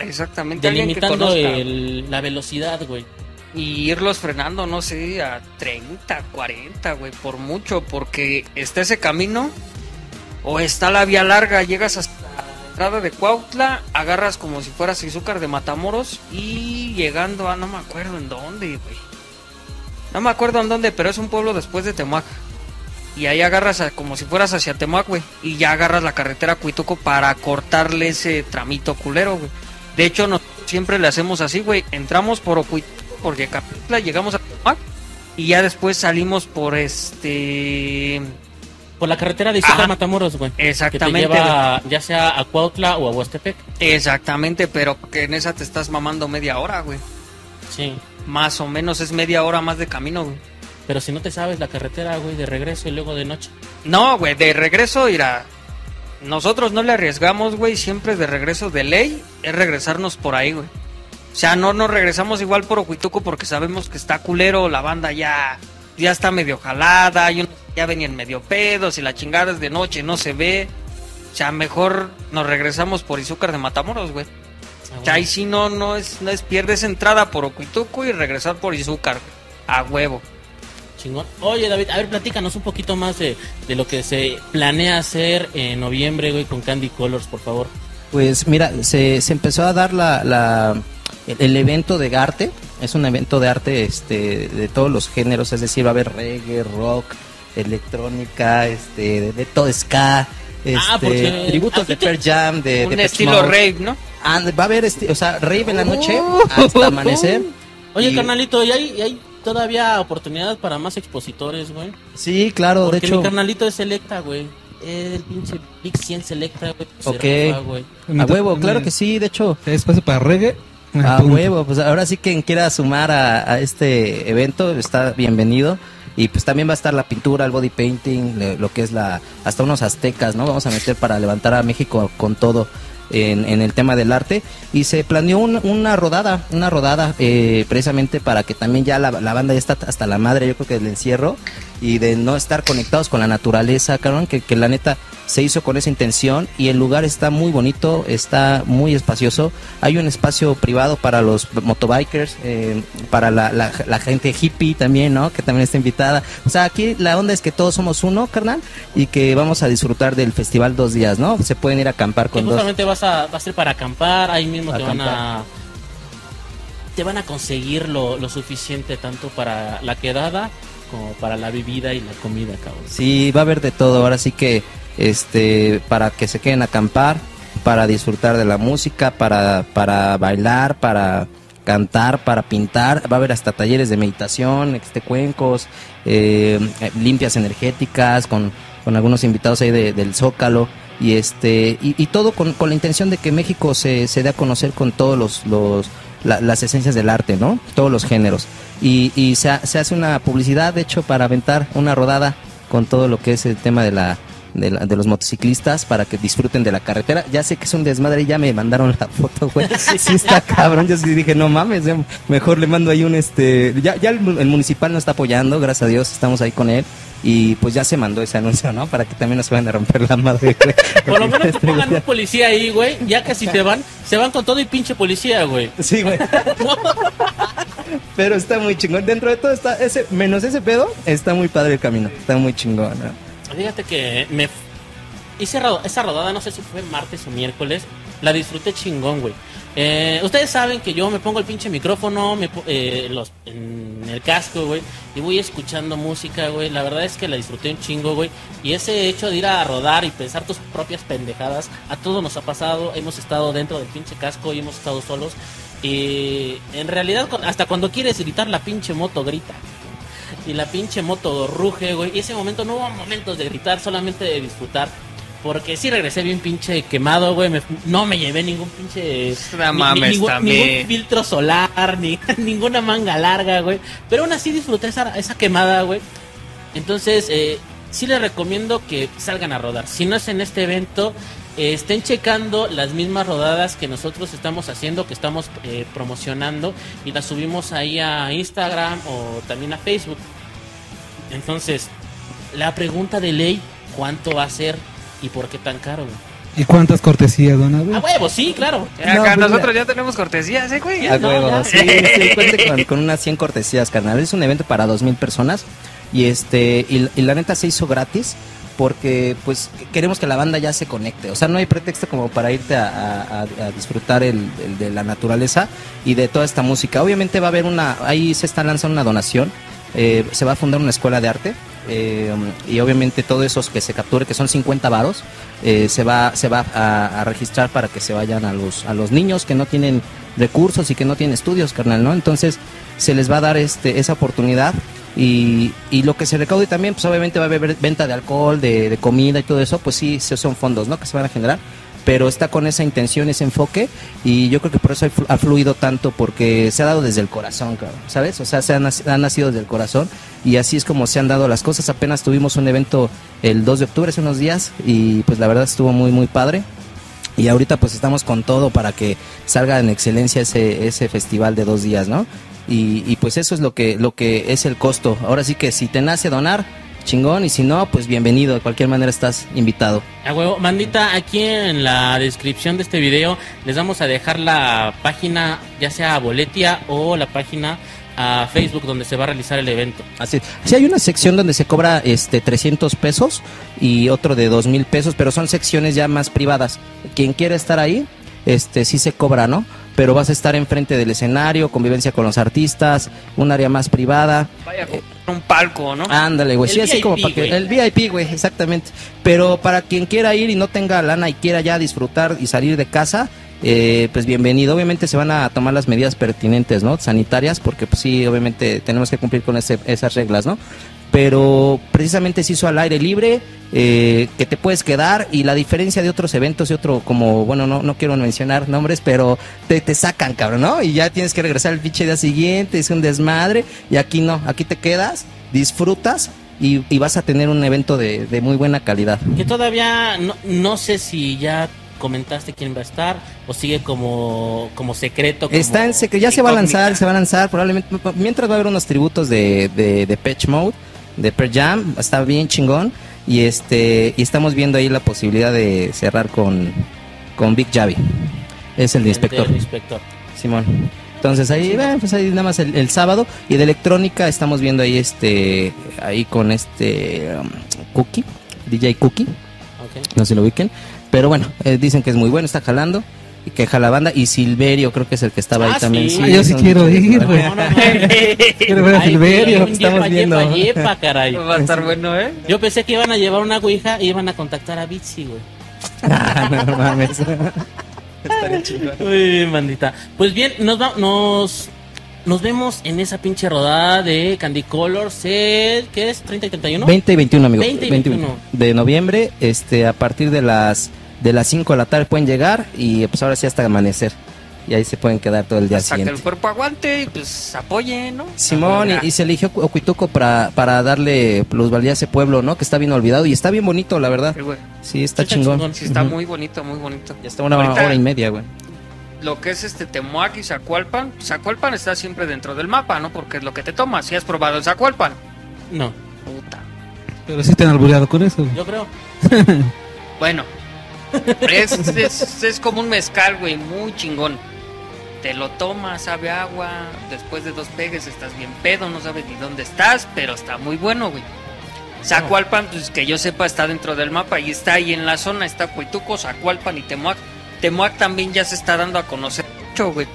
Exactamente. Delimitando el- la velocidad, güey. y irlos frenando, no sé, a 30, 40, güey, por mucho, porque está ese camino o está la vía larga, llegas hasta la entrada de Cuautla, agarras como si fueras Izúcar de Matamoros y llegando a no me acuerdo en dónde, güey. No me acuerdo en dónde, pero es un pueblo después de Temac. Y ahí agarras a- como si fueras hacia Temac, güey. Y ya agarras la carretera a Cuituco para cortarle ese tramito culero, güey. De hecho, nosotros siempre le hacemos así, güey. Entramos por Ocuituco, por Yecapitla, llegamos a Temac. Y ya después salimos por este... Por la carretera de Ajá. Matamoros, güey. Exactamente, Que te lleva ya sea a Cuautla o a Huastepec. Exactamente, pero que en esa te estás mamando media hora, güey. Sí. Más o menos es media hora más de camino, güey. Pero si no te sabes la carretera, güey, de regreso y luego de noche. No, güey, de regreso irá. Nosotros no le arriesgamos, güey, siempre de regreso de ley es regresarnos por ahí, güey. O sea, no nos regresamos igual por Ocuituco porque sabemos que está culero, la banda ya ya está medio jalada, y unos ya venían medio pedos y la chingada es de noche, no se ve. O sea, mejor nos regresamos por Izúcar de Matamoros, güey. Ah, O sea, ahí sí no, no es, no es pierdes entrada por Ocuituco y regresar por Izúcar, güey. A huevo. Chingón. Oye, David, a ver, platícanos un poquito más de, de lo que se planea hacer en noviembre, güey, con Candy Colors, por favor. Pues mira, se, se empezó a dar la, la- el, el evento de arte. Es un evento de arte este, de todos los géneros, es decir, va a haber reggae, rock, electrónica, este, de, de todo ska, este, Ah, porque tributos de Pearl Jam, de, Un estilo Mode. rave, ¿no? Ah, va a haber, este, o sea, rave en la noche Oh. hasta amanecer. Oye, Y- carnalito, ¿y hay, y hay todavía oportunidad para más expositores, güey? Sí, claro, Porque de hecho. mi carnalito es Selecta, güey. El pinche Big 100 Selecta, güey. Se Ok. güey. A huevo, claro que sí, de hecho. ¿Hay espacio para reggae? A Punto. huevo, pues ahora sí quien quiera sumar a, a este evento está bienvenido. Y pues también va a estar la pintura, el body painting, le- lo que es la, hasta unos aztecas, ¿no? Vamos a meter para levantar a México con todo en, en el tema del arte. Y se planeó un- una rodada, una rodada eh, precisamente para que también ya la, la banda ya está hasta la madre, yo creo que del encierro y de no estar conectados con la naturaleza, cabrón, que, que la neta se hizo con esa intención y el lugar está muy bonito, está muy espacioso. Hay un espacio privado para los motobikers, eh, para la, la- la gente hippie también, ¿no? Que también está invitada. O sea, aquí la onda es que todos somos uno, carnal, y que vamos a disfrutar del festival dos días, ¿no? Se pueden ir a acampar con dos. Vas a, va a ser para acampar, ahí mismo te van a... Te van a conseguir lo, lo suficiente tanto para la quedada como para la bebida y la comida, cabrón. Sí, va a haber de todo. Ahora sí que, este, para que se queden a acampar, para disfrutar de la música, para, para bailar, para cantar, para pintar. Va a haber hasta talleres de meditación, este, cuencos, eh, limpias energéticas, con, con algunos invitados ahí de- del Zócalo. Y este y, y todo con, con la intención de que México se, se dé a conocer con todos los, los la- las esencias del arte, ¿no? Todos los géneros. Y, y se, se hace una publicidad, de hecho, para aventar una rodada con todo lo que es el tema de la, de, la- de los motociclistas para que disfruten de la carretera. Ya sé que es un desmadre ya me mandaron la [LAUGHS] foto, güey. Sí está cabrón. Yo sí dije, no mames, mejor le mando ahí un este. Ya, ya el, mu- el municipal nos está apoyando, gracias a Dios, estamos ahí con él. Y pues ya se mandó ese anuncio, ¿no? Para que también nos vayan a romper la madre. güey. [LAUGHS] Por lo menos que Este, pongan un policía ahí, güey. Ya que si se van, se van con todo y pinche policía, güey. Sí, güey. Pero está muy chingón. Dentro de todo está ese, menos ese pedo, está muy padre el camino. Está muy chingón. ¿no? Fíjate que me hice esa rodada, no sé si fue martes o miércoles, la disfruté chingón, güey. Eh, ustedes saben que yo me pongo el pinche micrófono me, eh, los, en el casco, güey, y voy escuchando música, güey. La verdad es que la disfruté un chingo, güey. Y ese hecho de ir a rodar y pensar tus propias pendejadas, a todos nos ha pasado. Hemos estado dentro del pinche casco y hemos estado solos. Y en realidad, hasta cuando quieres gritar, la pinche moto grita y la pinche moto ruge, güey. Y ese momento no hubo momentos de gritar, solamente de disfrutar. Porque sí regresé bien pinche quemado, güey. me- no me llevé ningún pinche. No ni- mames, ningún, filtro solar, ni [LAUGHS] ninguna manga larga, güey. Pero aún así disfruté esa, esa quemada, güey. Entonces, eh, sí les recomiendo que salgan a rodar. Si no es en este evento, eh, estén checando las mismas rodadas que nosotros estamos haciendo, que estamos eh, promocionando y las subimos ahí a Instagram o también a Facebook. Entonces, la pregunta de ley, ¿cuánto va a ser y por qué tan caro? güey? ¿Y cuántas cortesías, don Abel? A huevo, sí, claro. Acá No, pues, nosotros ya tenemos cortesías, ¿eh, güey? A No, huevo, ya. sí, sí, [LAUGHS] cuente con, con unas 100 cortesías, carnal. Es un evento para 2.000 personas y este y, y la neta se hizo gratis porque pues queremos que la banda ya se conecte. O sea, no hay pretexto como para irte a, a- a- a disfrutar el, el de la naturaleza y de toda esta música. Obviamente va a haber una, ahí se está lanzando una donación, eh, se va a fundar una escuela de arte. eh, y obviamente todo eso que se capture, que son 50 varos, eh, se va, se va a, registrar para que se vayan a los, a los niños que no tienen recursos y que no tienen estudios, carnal, ¿no? Entonces se les va a dar este, esa oportunidad y, y lo que se recaude también, pues obviamente va a haber venta de alcohol, de, de comida y todo eso, pues sí, sí son fondos, ¿no? Que se van a generar, pero está con esa intención, ese enfoque y yo creo que por eso ha flu- ha fluido tanto porque se ha dado desde el corazón, ¿sabes? O sea, se ha, nac- ha nacido desde el corazón y así es como se han dado las cosas. Apenas tuvimos un evento el 2 de octubre, hace unos días, y pues la verdad estuvo muy, muy padre. Y ahorita pues estamos con todo para que salga en excelencia ese, ese festival de dos días, ¿no? Y, y, pues eso es lo que, lo que es el costo. Ahora sí que si te nace donar, chingón, y si no, pues bienvenido, de cualquier manera estás invitado. A huevo, mandita, aquí en la descripción de este video les vamos a dejar la página, ya sea a Boletia o la página a Facebook donde se va a realizar el evento. Así, sí hay una sección donde se cobra este 300 pesos y otro de 2 mil pesos, pero son secciones ya más privadas. Quien quiera estar ahí, este sí se cobra, ¿no? Pero vas a estar enfrente del escenario, convivencia con los artistas, un área más privada. Vaya, con un palco, ¿no? Ándale, güey. Sí, así VIP, como para que. güey. El VIP, güey, exactamente. Pero para quien quiera ir y no tenga lana y quiera ya disfrutar y salir de casa, eh, pues bienvenido. Obviamente se van a tomar las medidas pertinentes, ¿no? Sanitarias, porque pues sí, obviamente tenemos que cumplir con ese- esas reglas, ¿no? Pero precisamente se hizo al aire libre, eh, que te puedes quedar y la diferencia de otros eventos y otro como, bueno, no, no quiero mencionar nombres, pero te, te sacan, cabrón, ¿no? Y ya tienes que regresar el pinche día siguiente, es un desmadre y aquí no, aquí te quedas, disfrutas y, y vas a tener un evento de, de muy buena calidad. Que todavía no, no sé si ya comentaste quién va a estar o sigue como, como secreto. como Está en secreto, ya se va a lanzar, se va a lanzar probablemente, mientras va a haber unos tributos de, de, de Patch Mode, de Per Jam, está bien chingón y este y estamos viendo ahí la posibilidad de cerrar con, con Big Javi, es el de inspector. El inspector. Simón. Entonces ahí, eh, pues ahí nada más el, el sábado. Y de electrónica estamos viendo ahí este, ahí con este um, Cookie, DJ Cookie, Ok. no se lo ubiquen. Pero bueno, eh, dicen que es muy bueno, está jalando. Y que jala banda. Y Silverio creo que es el que estaba ahí Ah, también. sí. Ah, yo sí quiero ir, güey. No, no, no. [LAUGHS] Quiero ver a Ay, Silverio, un estamos yepa, viendo. yepa, yepa, caray. Va a estar bueno, ¿eh? Yo pensé que iban a llevar una ouija y iban a contactar a Bitsy, güey. [LAUGHS] Ah, no mames. [LAUGHS] Estaría chingón. Muy bien, bandita. Pues bien, nos, va- nos, nos vemos en esa pinche rodada de Candy Colors. el- ¿Qué es? ¿30 y 31? 20 y 21, amigo. 20 y 20 21. de noviembre, este, a partir de las de las 5 de la tarde pueden llegar y pues ahora sí hasta amanecer. Y ahí se pueden quedar todo el día Hasta que el siguiente. cuerpo aguante y pues apoye, ¿no? Simón, y, y se eligió Ocuituco para, para darle plusvalía a ese pueblo, ¿no? Que está bien olvidado y está bien bonito, la verdad. Sí, güey. Sí, está chingón. chingón. Sí, está muy bonito, muy bonito. Ya está una Ahorita- hora y media, güey. Lo que es este Temuac y Zacualpan, Zacualpan está siempre dentro del mapa, ¿no? Porque es lo que te tomas. Si has probado el Zacualpan. No, Puta. Pero sí te han albureado con eso. güey. yo creo. [LAUGHS] Bueno, es, es, como un mezcal, güey, muy chingón. Te lo tomas, sabe agua, después de dos pegues estás bien pedo, no sabes ni dónde estás, pero está muy bueno, güey. Zacualpan, pues que yo sepa, está dentro del mapa y está ahí en la zona, está Cuituco, Zacualpan y Temuac. Temuac también ya se está dando a conocer mucho, güey,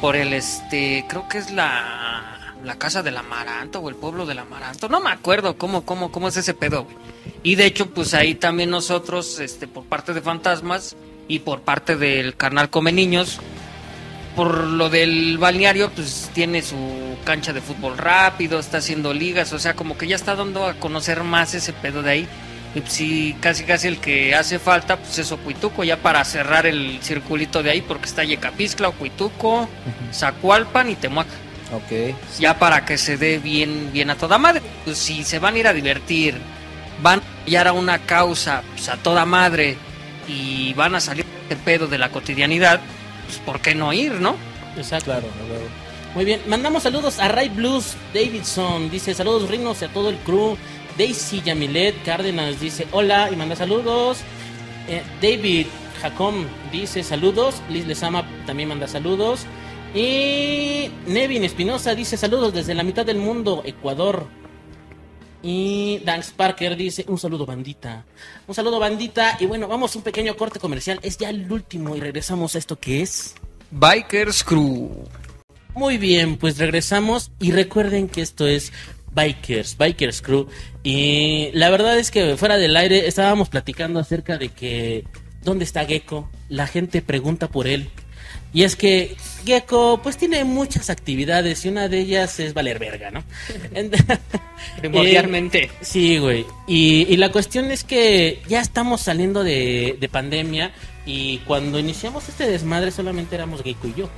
por el, este, creo que es la, la casa del Amaranto o el pueblo del Amaranto, no me acuerdo cómo, cómo, cómo es ese pedo, güey. Y de hecho, pues ahí también nosotros, este, por parte de Fantasmas y por parte del canal Come Niños, por lo del balneario, pues tiene su cancha de fútbol rápido, está haciendo ligas, o sea, como que ya está dando a conocer más ese pedo de ahí. Y pues sí, casi casi el que hace falta, pues es Ocuituco, ya para cerrar el circulito de ahí, porque está Yecapizcla, Ocuituco, Zacualpan y Temuac. Ok. Ya para que se dé bien, bien a toda madre. Pues si se van a ir a divertir, van a hallar a una causa, pues a toda madre, y van a salir de pedo de la cotidianidad, pues ¿por qué no ir, no? Exacto. Muy bien, mandamos saludos a Ray Blues Davidson. Dice saludos Rinos y a todo el crew. Daisy Yamilet Cárdenas dice hola y manda saludos. Eh, David Jacom dice saludos. Liz Lezama también manda saludos. Y Nevin Espinosa dice saludos desde la mitad del mundo, Ecuador. Y Danks Parker dice un saludo bandita. Un saludo bandita. Y bueno, vamos a un pequeño corte comercial. Es ya el último y regresamos a esto que es... Bikers Crew. Muy bien, pues regresamos y recuerden que esto es Bikers, Bikers Crew. Y la verdad es que fuera del aire estábamos platicando acerca de que ¿dónde está Gecko? La gente pregunta por él. Y es que Gecko pues tiene muchas actividades y una de ellas es valer verga, ¿no? [LAUGHS] [LAUGHS] Primordialmente. Eh, sí, güey. Y, y la cuestión es que ya estamos saliendo de, de pandemia y cuando iniciamos este desmadre solamente éramos Gecko y yo.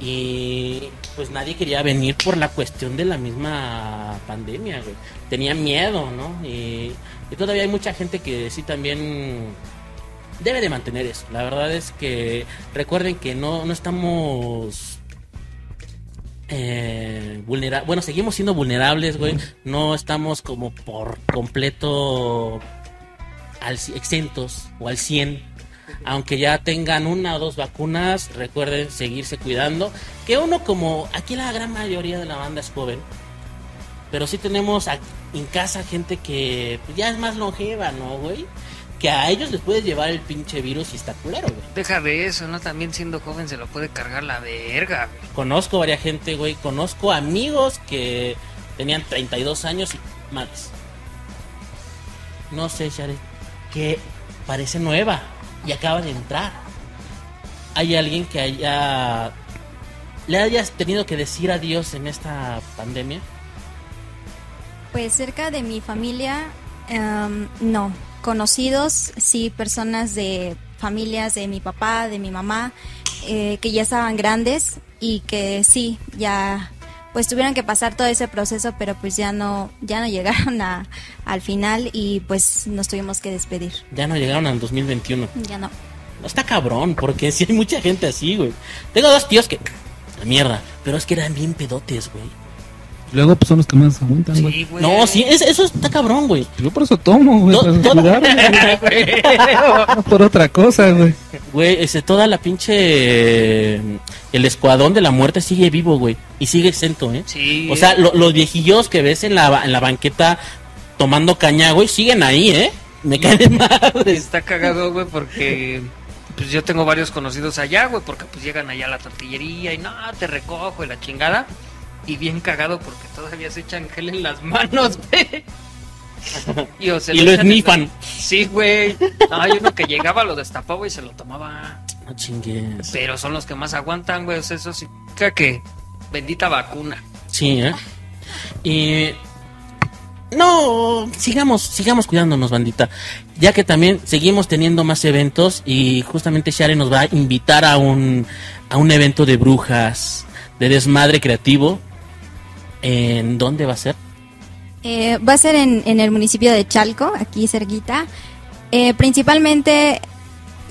Y pues nadie quería venir por la cuestión de la misma pandemia, güey. Tenía miedo, ¿no? Y, y todavía hay mucha gente que sí también debe de mantener eso. La verdad es que recuerden que no, no estamos eh, vulnera bueno, seguimos siendo vulnerables, güey. No estamos como por completo al, exentos o al 100. Aunque ya tengan una o dos vacunas, recuerden seguirse cuidando. Que uno como aquí la gran mayoría de la banda es joven. Pero sí tenemos en casa gente que pues, ya es más longeva, ¿no, güey? Que a ellos les puedes llevar el pinche virus y está culero, güey. Deja de eso, ¿no? También siendo joven se lo puede cargar la verga, güey. Conozco varias gente, güey. Conozco amigos que tenían 32 años y más. No sé, Share, que parece nueva y acaba de entrar. ¿Hay alguien que haya le hayas tenido que decir adiós en esta pandemia? Pues cerca de mi familia, em, no. Conocidos, sí, personas de familias de mi papá, de mi mamá, eh, que ya estaban grandes y que sí, ya pues tuvieron que pasar todo ese proceso, pero pues ya no, ya no [LAUGHS] llegaron a, al final y pues nos tuvimos que despedir. Ya no llegaron al 2021. Ya no. No está cabrón, porque [LAUGHS] sí hay mucha gente así, güey. Tengo dos tíos que. La mierda. Pero es que eran bien pedotes, güey. Luego pues son los que más aguantan, güey. Sí, güey. No, sí, es- eso está cabrón, güey. Yo por eso tomo, güey, To- para [LAUGHS] güey. No por otra cosa, güey. Güey, ese, toda la pinche. El escuadrón de la muerte sigue vivo, güey. Y sigue exento, ¿eh? Sí. O sea, lo- los viejillos que ves en la, ba- en la banqueta tomando caña, güey, siguen ahí, ¿eh? Me caen de madre. Está cagado, güey, porque pues yo tengo varios conocidos allá, güey, porque pues llegan allá a la tortillería y no, te recojo y la chingada. Y bien cagado porque todavía se echan gel en las manos, [LAUGHS] güey. Y, o se Y lo en esnifan. Sí, güey. No, hay uno que llegaba, lo destapaba y se lo tomaba. No chingues. Pero son los que más aguantan, güey. O sea, eso significa que bendita vacuna. Sí, ¿eh? Y. No, sigamos, sigamos cuidándonos, bandita. Ya que también seguimos teniendo más eventos y justamente Share nos va a invitar a un, a un evento de brujas, de desmadre creativo. ¿En dónde va a ser? Eh, va a ser en, el municipio de Chalco, aquí cerquita. Eh, principalmente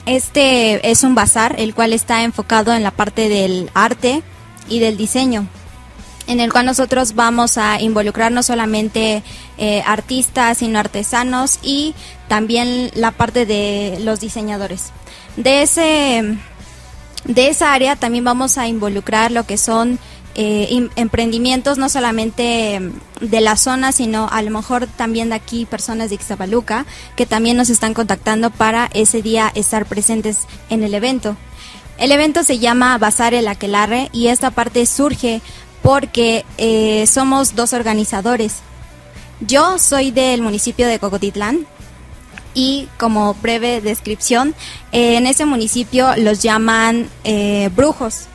este es un bazar, el cual está enfocado en la parte del arte y del diseño, en el cual nosotros vamos a involucrar no solamente eh, artistas, sino artesanos y también la parte de los diseñadores. De ese de esa área también vamos a involucrar lo que son eh, em- emprendimientos no solamente mm, de la zona, sino a lo mejor también de aquí personas de Ixtapaluca que también nos están contactando para ese día estar presentes en el evento. El evento se llama Bazar el Aquelarre y esta parte surge porque eh, somos dos organizadores. Yo soy del municipio de Cocotitlán, y como breve descripción, eh, en ese municipio los llaman brujos.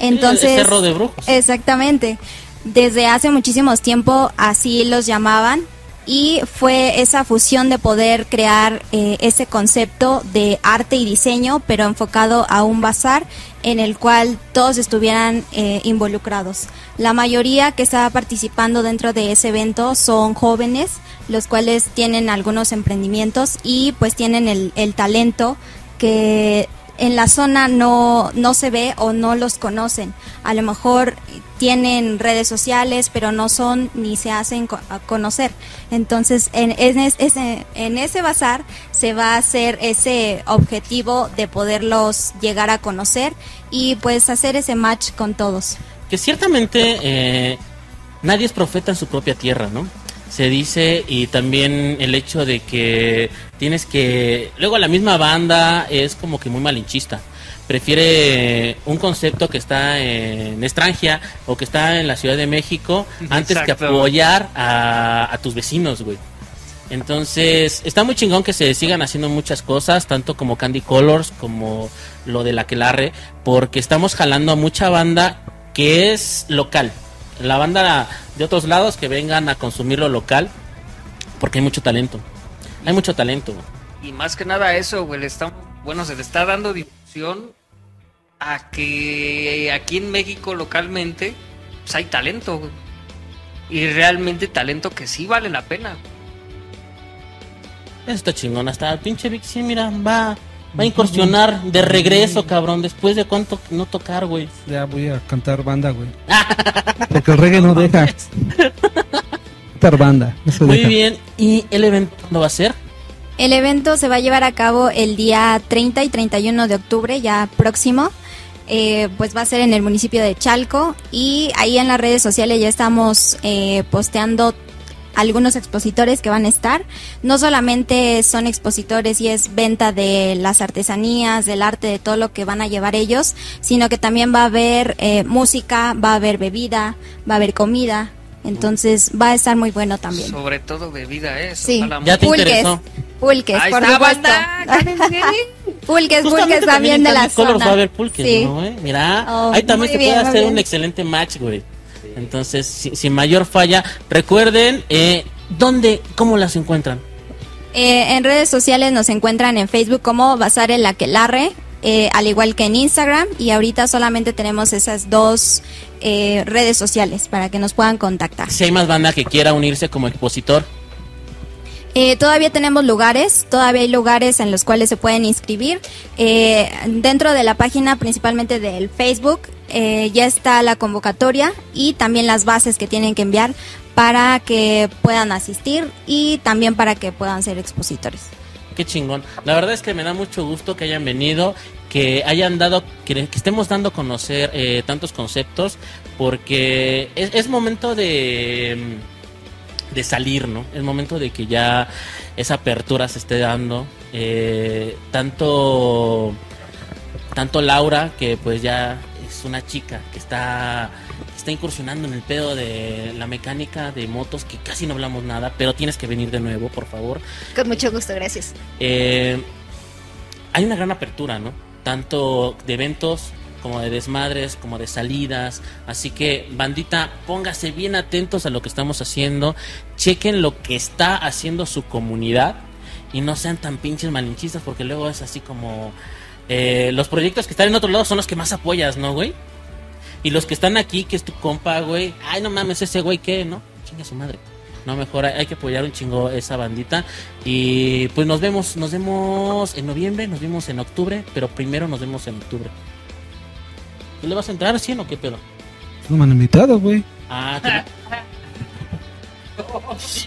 Entonces, El cerro de brujos. Exactamente. Desde hace muchísimos tiempo así los llamaban y fue esa fusión de poder crear eh, ese concepto de arte y diseño, pero enfocado a un bazar en el cual todos estuvieran eh, involucrados. La mayoría que estaba participando dentro de ese evento son jóvenes, los cuales tienen algunos emprendimientos y pues tienen el, el talento que en la zona no, no se ve o no los conocen. A lo mejor tienen redes sociales, pero no son ni se hacen conocer. Entonces, en, en es- ese, en ese bazar se va a hacer ese objetivo de poderlos llegar a conocer y pues hacer ese match con todos. Que ciertamente eh, nadie es profeta en su propia tierra, ¿no? Se dice y también el hecho de que tienes que... Luego la misma banda es como que muy malinchista. Prefiere un concepto que está en Estrangia o que está en la Ciudad de México [LAUGHS] antes que apoyar a, a tus vecinos, güey. Entonces, está muy chingón que se sigan haciendo muchas cosas, tanto como Candy Colors, como lo de la Quelarre, porque estamos jalando a mucha banda que es local. La banda de otros lados que vengan a consumir lo local, porque hay mucho talento. Hay mucho talento. Y más que nada eso, güey, le está, bueno, se le está dando difusión a que aquí en México localmente pues hay talento, güey. Y realmente talento que sí vale la pena. Está chingón. Hasta el pinche Vic, sí, mira, va, va a incursionar de regreso, cabrón. Después de cuánto no tocar, güey. Ya voy a cantar banda, güey. [LAUGHS] Porque el reggae no deja. Cantar banda. Muy deja. bien. ¿Y el evento cuándo va a ser? El evento se va a llevar a cabo el día 30 y 31 de octubre, ya próximo. Eh, pues va a ser en el municipio de Chalco y ahí en las redes sociales ya estamos eh, posteando algunos expositores que van a estar. No solamente son expositores y es venta de las artesanías, del arte, de todo lo que van a llevar ellos, sino que también va a haber eh, música, va a haber bebida, va a haber comida. Entonces va a estar muy bueno también. Sobre todo bebida, ¿eh? Sí. Ya te. Pulques, interesó. pulques, Ahí por está, supuesto. banda. [LAUGHS] Pulques, pulques también de la zona. va a haber pulques, Sí. ¿no, güey? Mira, Oh, ahí también se bien, puede hacer bien. un excelente match, güey. Entonces, si- sin mayor falla, recuerden, eh, ¿dónde, cómo las encuentran? Eh, en redes sociales nos encuentran en Facebook como Bazar el Aquelarre, eh, al igual que en Instagram. Y ahorita solamente tenemos esas dos eh, redes sociales para que nos puedan contactar. Si hay más banda que quiera unirse como expositor, Eh, todavía tenemos lugares, todavía hay lugares en los cuales se pueden inscribir. Eh, dentro de la página, principalmente del Facebook, eh, ya está la convocatoria y también las bases que tienen que enviar para que puedan asistir y también para que puedan ser expositores. qué chingón. La verdad es que me da mucho gusto que hayan venido, que hayan dado, que, estemos dando a conocer eh, tantos conceptos, porque es, momento de, de salir, ¿no? Es momento de que ya esa apertura se esté dando. Eh, tanto, tanto Laura, que pues ya es una chica que está está incursionando en el pedo de la mecánica de motos que casi no hablamos nada, pero tienes que venir de nuevo, por favor. Con mucho gusto, gracias. Eh, hay una gran apertura, ¿no? Tanto de eventos como de desmadres, como de salidas. Así que, bandita, póngase bien atentos a lo que estamos haciendo. Chequen lo que está haciendo su comunidad. Y no sean tan pinches malinchistas, porque luego es así como. eh, los proyectos que están en otro lado son los que más apoyas, ¿no, güey? Y los que están aquí, que es tu compa, güey. Ay, no mames, ese güey, ¿qué? ¿No? Chinga su madre. No, mejor hay, que apoyar un chingo esa bandita. Y pues nos vemos, nos vemos en noviembre, nos vemos en octubre, pero primero nos vemos en octubre. ¿Tú le vas a entrar 100 o qué pedo? No me han invitado, güey. Ah, que [LAUGHS]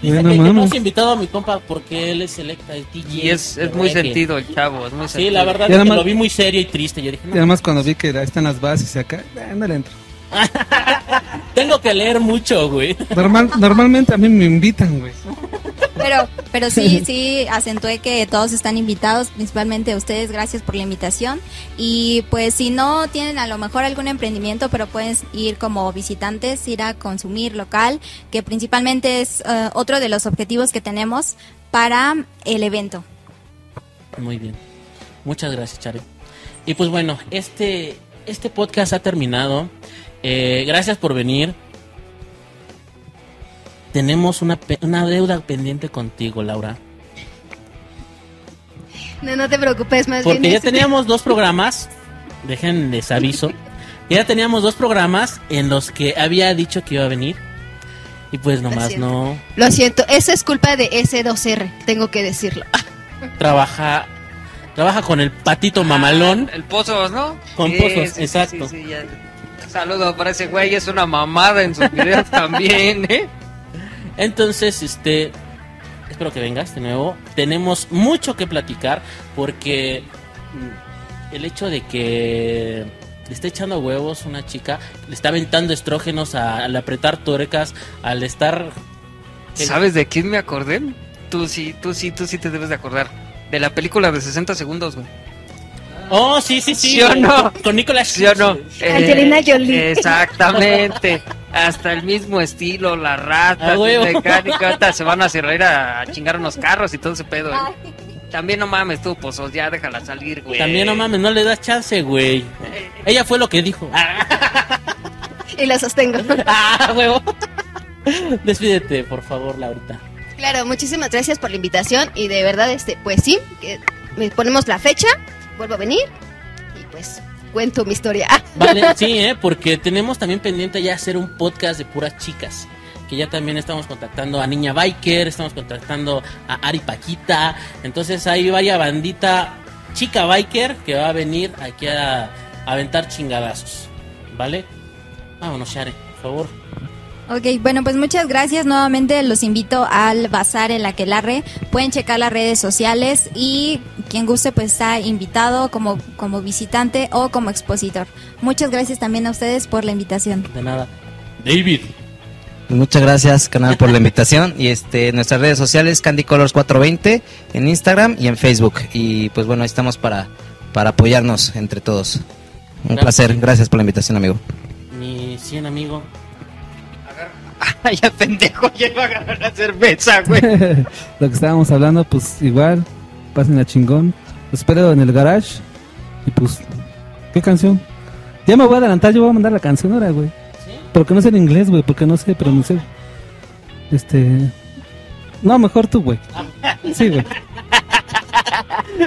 Bueno, que, que no mames. has invitado a mi compa porque él es selecta, es DJ. Y es, es muy reggae. sentido el chavo, es muy Sí, sentido. la verdad Y es que lo vi muy serio y triste. Yo dije, Y no, además cuando vi que ahí están las bases y acá, eh, no le entro. [LAUGHS] tengo que leer mucho, güey. Normal, normalmente a mí me invitan, güey. [LAUGHS] Pero, pero sí, [LAUGHS] sí, acentué que todos están invitados, principalmente ustedes, gracias por la invitación. Y pues si no tienen a lo mejor algún emprendimiento, pero pueden ir como visitantes, ir a consumir local, que principalmente es eh, otro de los objetivos que tenemos para el evento. Muy bien. Muchas gracias, Chare. Y pues bueno, este, este podcast ha terminado. Eh, gracias por venir. Tenemos una, pe- una deuda pendiente contigo, Laura. No, no te preocupes, más Porque bien. ya teníamos dos [LAUGHS] programas. Déjenles aviso. Ya teníamos dos programas en los que había dicho que iba a venir. Y pues nomás siento. no Lo siento, esa es culpa de S2R, tengo que decirlo. [LAUGHS] trabaja. Trabaja con el patito mamalón. El Pozos, ¿no? Con Pozos, exacto. sí, ya. Saludo para ese güey, es una mamada en sus videos [LAUGHS] también, ¿eh? Entonces, este, espero que vengas de nuevo. Tenemos mucho que platicar porque el hecho de que le está echando huevos una chica, le está aventando estrógenos al apretar tuercas, al estar... ¿Sabes de quién me acordé? Tú sí, tú sí, tú sí te debes de acordar. De la película de 60 segundos, güey. Oh, sí, sí, sí. ¿Sí o no? Con, Nicolas ¿Sí o no? Angelina Jolie. Exactamente. Hasta el mismo estilo, las ratas, Ah, huevo. el mecánico, ahorita se van a cerrar a, a chingar unos carros y todo ese pedo. ¿eh? También no mames tú, pozos, ya déjala salir, güey. También no mames, no le das chance, güey. Ella fue lo que dijo. Y lo sostengo. [LAUGHS] Ah, huevo. Despídete, por favor, Laurita. Claro, muchísimas gracias por la invitación y de verdad, este, pues sí, que me ponemos la fecha, vuelvo a venir y pues cuento mi historia. [LAUGHS] Vale, sí, ¿eh? porque tenemos también pendiente ya hacer un podcast de puras chicas. Que ya también estamos contactando a Niña Biker, estamos contactando a Ari Paquita. Entonces ahí vaya bandita chica biker que va a venir aquí a, a aventar chingadazos. ¿Vale? Vámonos, Share, por favor. Ok, bueno, pues muchas gracias. Nuevamente los invito al Bazar en la Quelarre. Pueden checar las redes sociales y quien guste pues está invitado como, como visitante o como expositor. Muchas gracias también a ustedes por la invitación. De nada. David. Muchas gracias, canal, por la invitación. Y este, nuestras redes sociales, Candy Colors 420, en Instagram y en Facebook. Y pues bueno, ahí estamos para, para apoyarnos entre todos. Un Gracias. placer, gracias por la invitación, amigo. Mi 100 amigo. [LAUGHS] Ay, ya pendejo, ya iba a agarrar la cerveza, güey. [LAUGHS] Lo que estábamos hablando, pues igual, pasen a chingón. Los espero en el garage. Y pues, ¿qué canción? Ya me voy a adelantar, yo voy a mandar la canción ahora, güey. Porque no sé en inglés, güey, porque no sé pronunciar. Este. No, mejor tú, güey. [LAUGHS] Sí, güey.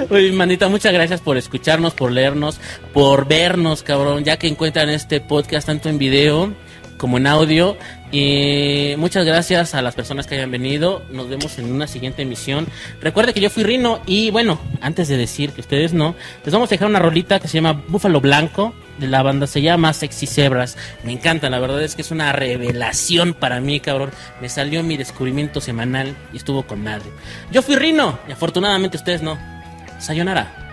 Oye, manita, muchas gracias por escucharnos, por leernos, por vernos, cabrón. Ya que encuentran este podcast tanto en video como en audio. Y muchas gracias a las personas que hayan venido. Nos vemos en una siguiente emisión. Recuerde que yo fui Rino y bueno, antes de decir que ustedes no, les vamos a dejar una rolita que se llama Búfalo Blanco. De la banda se llama Sexy Zebras. Me encanta, la verdad es que es una revelación para mí, cabrón. Me salió mi descubrimiento semanal y estuvo con madre. Yo fui Rino y afortunadamente ustedes no. Sayonara.